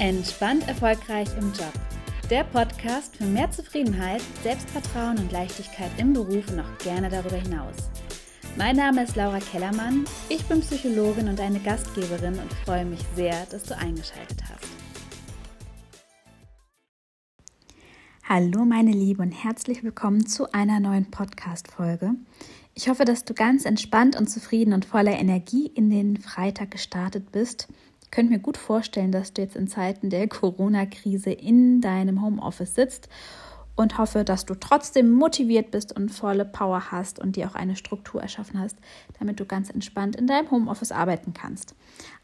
Entspannt erfolgreich im Job. Der Podcast für mehr Zufriedenheit, Selbstvertrauen und Leichtigkeit im Beruf und auch gerne darüber hinaus. Mein Name ist Laura Kellermann, ich bin Psychologin und eine Gastgeberin und freue mich sehr, dass du eingeschaltet hast. Hallo meine Liebe und herzlich willkommen zu einer neuen Podcast-Folge. Ich hoffe, dass du ganz entspannt und zufrieden und voller Energie in den Freitag gestartet bist ich könnte mir gut vorstellen, dass du jetzt in Zeiten der Corona-Krise in deinem Homeoffice sitzt und hoffe, dass du trotzdem motiviert bist und volle Power hast und dir auch eine Struktur erschaffen hast, damit du ganz entspannt in deinem Homeoffice arbeiten kannst.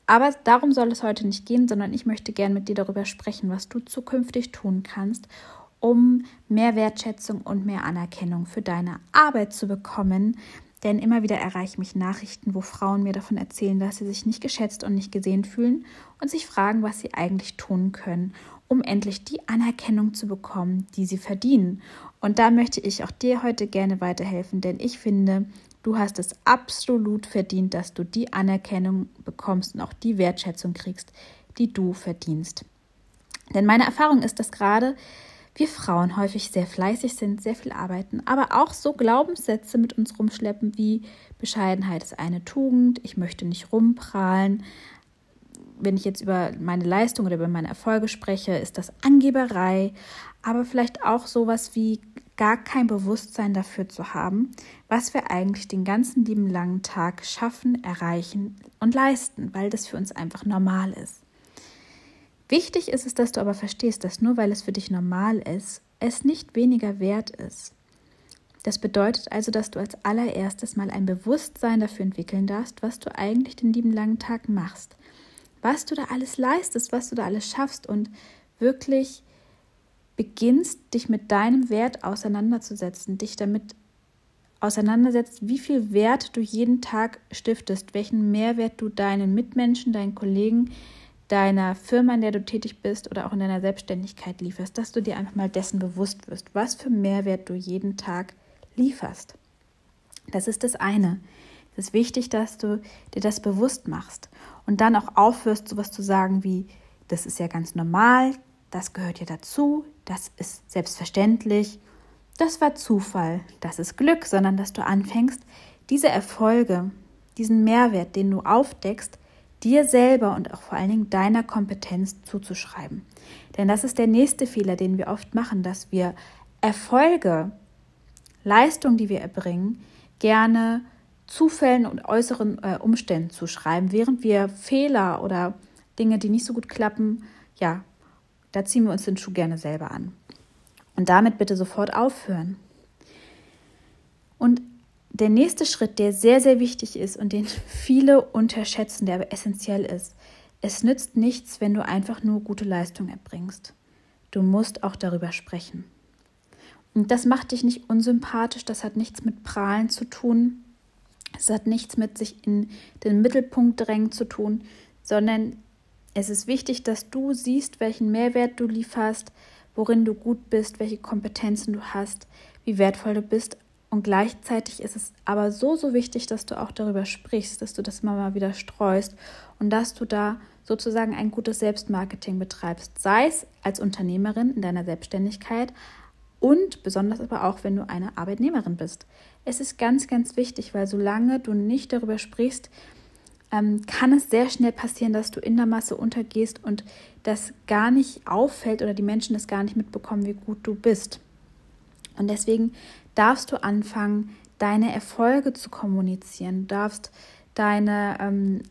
Aber darum soll es heute nicht gehen, sondern ich möchte gern mit dir darüber sprechen, was du zukünftig tun kannst, um mehr Wertschätzung und mehr Anerkennung für deine Arbeit zu bekommen, denn immer wieder erreichen mich Nachrichten, wo Frauen mir davon erzählen, dass sie sich nicht geschätzt und nicht gesehen fühlen und sich fragen, was sie eigentlich tun können, um endlich die Anerkennung zu bekommen, die sie verdienen. Und da möchte ich auch dir heute gerne weiterhelfen, denn ich finde, du hast es absolut verdient, dass du die Anerkennung bekommst und auch die Wertschätzung kriegst, die du verdienst. Denn meine Erfahrung ist, dass gerade wir Frauen häufig sehr fleißig sind, sehr viel arbeiten, aber auch so Glaubenssätze mit uns rumschleppen wie Bescheidenheit ist eine Tugend, ich möchte nicht rumprahlen. Wenn ich jetzt über meine Leistung oder über meine Erfolge spreche, ist das Angeberei, aber vielleicht auch sowas wie gar kein Bewusstsein dafür zu haben, was wir eigentlich den ganzen lieben langen Tag schaffen, erreichen und leisten, weil das für uns einfach normal ist. Wichtig ist es, dass du aber verstehst, dass nur weil es für dich normal ist, es nicht weniger wert ist. Das bedeutet also, dass du als allererstes mal ein Bewusstsein dafür entwickeln darfst, was du eigentlich den lieben langen Tag machst, was du da alles leistest, was du da alles schaffst und wirklich beginnst, dich mit deinem Wert auseinanderzusetzen, dich damit auseinandersetzt, wie viel Wert du jeden Tag stiftest, welchen Mehrwert du deinen Mitmenschen, deinen Kollegen, deiner Firma, in der du tätig bist oder auch in deiner Selbstständigkeit lieferst, dass du dir einfach mal dessen bewusst wirst, was für Mehrwert du jeden Tag lieferst. Das ist das eine. Es ist wichtig, dass du dir das bewusst machst und dann auch aufhörst, sowas zu sagen wie, das ist ja ganz normal, das gehört ja dazu, das ist selbstverständlich, das war Zufall, das ist Glück, sondern dass du anfängst, diese Erfolge, diesen Mehrwert, den du aufdeckst, dir selber und auch vor allen Dingen deiner Kompetenz zuzuschreiben. Denn das ist der nächste Fehler, den wir oft machen, dass wir Erfolge, Leistungen, die wir erbringen, gerne Zufällen und äußeren äh, Umständen zuschreiben, während wir Fehler oder Dinge, die nicht so gut klappen, ja, da ziehen wir uns den Schuh gerne selber an. Und damit bitte sofort aufhören. Und der nächste Schritt, der sehr, sehr wichtig ist und den viele unterschätzen, der aber essentiell ist, es nützt nichts, wenn du einfach nur gute Leistung erbringst. Du musst auch darüber sprechen. Und das macht dich nicht unsympathisch, das hat nichts mit Prahlen zu tun, es hat nichts mit sich in den Mittelpunkt drängen zu tun, sondern es ist wichtig, dass du siehst, welchen Mehrwert du lieferst, worin du gut bist, welche Kompetenzen du hast, wie wertvoll du bist, und gleichzeitig ist es aber so, so wichtig, dass du auch darüber sprichst, dass du das mal, mal wieder streust und dass du da sozusagen ein gutes Selbstmarketing betreibst, sei es als Unternehmerin in deiner Selbstständigkeit und besonders aber auch, wenn du eine Arbeitnehmerin bist. Es ist ganz, ganz wichtig, weil solange du nicht darüber sprichst, ähm, kann es sehr schnell passieren, dass du in der Masse untergehst und das gar nicht auffällt oder die Menschen das gar nicht mitbekommen, wie gut du bist. Und deswegen darfst du anfangen, deine Erfolge zu kommunizieren. Du darfst deine ähm,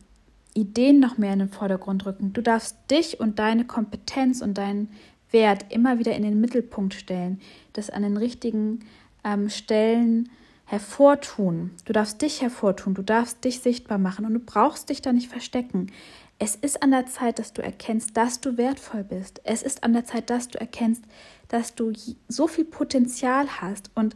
Ideen noch mehr in den Vordergrund rücken. Du darfst dich und deine Kompetenz und deinen Wert immer wieder in den Mittelpunkt stellen, das an den richtigen ähm, Stellen hervortun. Du darfst dich hervortun, du darfst dich sichtbar machen und du brauchst dich da nicht verstecken. Es ist an der Zeit, dass du erkennst, dass du wertvoll bist. Es ist an der Zeit, dass du erkennst, dass du so viel Potenzial hast und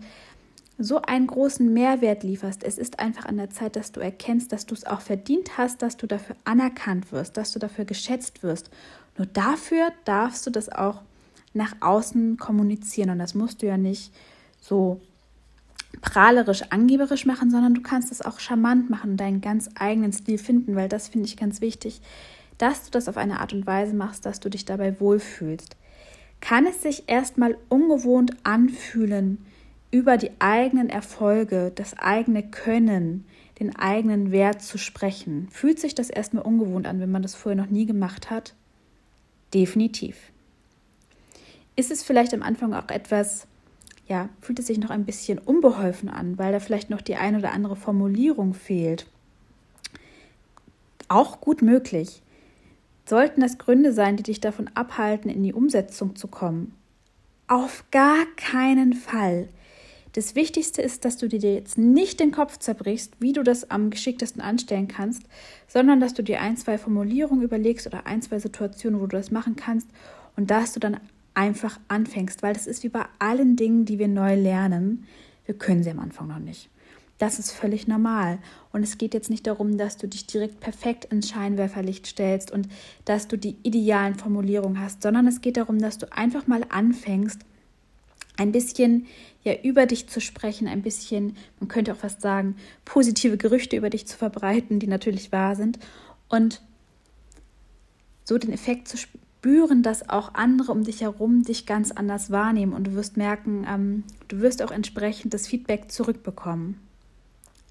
so einen großen Mehrwert lieferst. Es ist einfach an der Zeit, dass du erkennst, dass du es auch verdient hast, dass du dafür anerkannt wirst, dass du dafür geschätzt wirst. Nur dafür darfst du das auch nach außen kommunizieren. Und das musst du ja nicht so prahlerisch, angeberisch machen, sondern du kannst es auch charmant machen und deinen ganz eigenen Stil finden, weil das finde ich ganz wichtig, dass du das auf eine Art und Weise machst, dass du dich dabei wohlfühlst. Kann es sich erstmal ungewohnt anfühlen, über die eigenen Erfolge, das eigene Können, den eigenen Wert zu sprechen? Fühlt sich das erstmal ungewohnt an, wenn man das vorher noch nie gemacht hat? Definitiv. Ist es vielleicht am Anfang auch etwas, ja, fühlt es sich noch ein bisschen unbeholfen an, weil da vielleicht noch die eine oder andere Formulierung fehlt? Auch gut möglich. Sollten das Gründe sein, die dich davon abhalten, in die Umsetzung zu kommen? Auf gar keinen Fall. Das Wichtigste ist, dass du dir jetzt nicht den Kopf zerbrichst, wie du das am geschicktesten anstellen kannst, sondern dass du dir ein, zwei Formulierungen überlegst oder ein, zwei Situationen, wo du das machen kannst und dass du dann einfach anfängst, weil das ist wie bei allen Dingen, die wir neu lernen. Wir können sie am Anfang noch nicht. Das ist völlig normal. Und es geht jetzt nicht darum, dass du dich direkt perfekt ins Scheinwerferlicht stellst und dass du die idealen Formulierungen hast, sondern es geht darum, dass du einfach mal anfängst, ein bisschen ja über dich zu sprechen, ein bisschen, man könnte auch fast sagen, positive Gerüchte über dich zu verbreiten, die natürlich wahr sind und so den Effekt zu spüren, dass auch andere um dich herum dich ganz anders wahrnehmen und du wirst merken, ähm, du wirst auch entsprechend das Feedback zurückbekommen.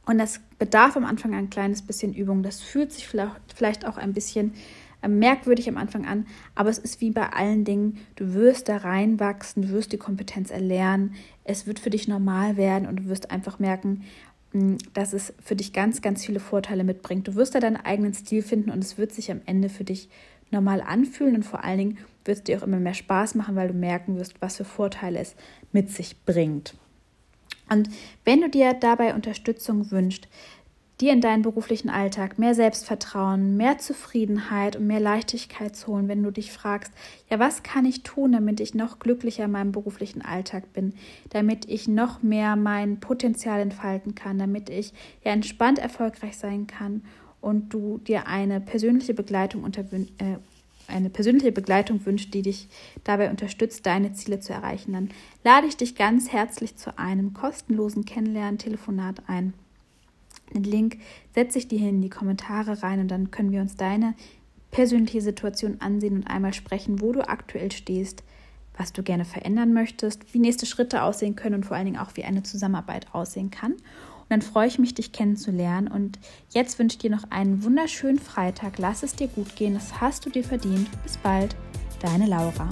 Und das bedarf am Anfang ein kleines bisschen Übung. Das fühlt sich vielleicht auch ein bisschen äh, merkwürdig am Anfang an, aber es ist wie bei allen Dingen, du wirst da reinwachsen, du wirst die Kompetenz erlernen, es wird für dich normal werden und du wirst einfach merken, hm, dass es für dich ganz, ganz viele Vorteile mitbringt. Du wirst da deinen eigenen Stil finden und es wird sich am Ende für dich normal anfühlen und vor allen Dingen wird es dir auch immer mehr Spaß machen, weil du merken wirst, was für Vorteile es mit sich bringt. Und wenn du dir dabei Unterstützung wünschst, dir in deinen beruflichen Alltag mehr Selbstvertrauen, mehr Zufriedenheit und mehr Leichtigkeit zu holen, wenn du dich fragst, ja, was kann ich tun, damit ich noch glücklicher in meinem beruflichen Alltag bin, damit ich noch mehr mein Potenzial entfalten kann, damit ich ja entspannt erfolgreich sein kann und du dir eine persönliche Begleitung äh, eine persönliche Begleitung wünscht, die dich dabei unterstützt, deine Ziele zu erreichen, dann lade ich dich ganz herzlich zu einem kostenlosen Kennenlernen-Telefonat ein. Den Link setze ich dir hier in die Kommentare rein und dann können wir uns deine persönliche Situation ansehen und einmal sprechen, wo du aktuell stehst, was du gerne verändern möchtest, wie nächste Schritte aussehen können und vor allen Dingen auch, wie eine Zusammenarbeit aussehen kann. Und dann freue ich mich, dich kennenzulernen. Und jetzt wünsche ich dir noch einen wunderschönen Freitag. Lass es dir gut gehen. Das hast du dir verdient. Bis bald. Deine Laura.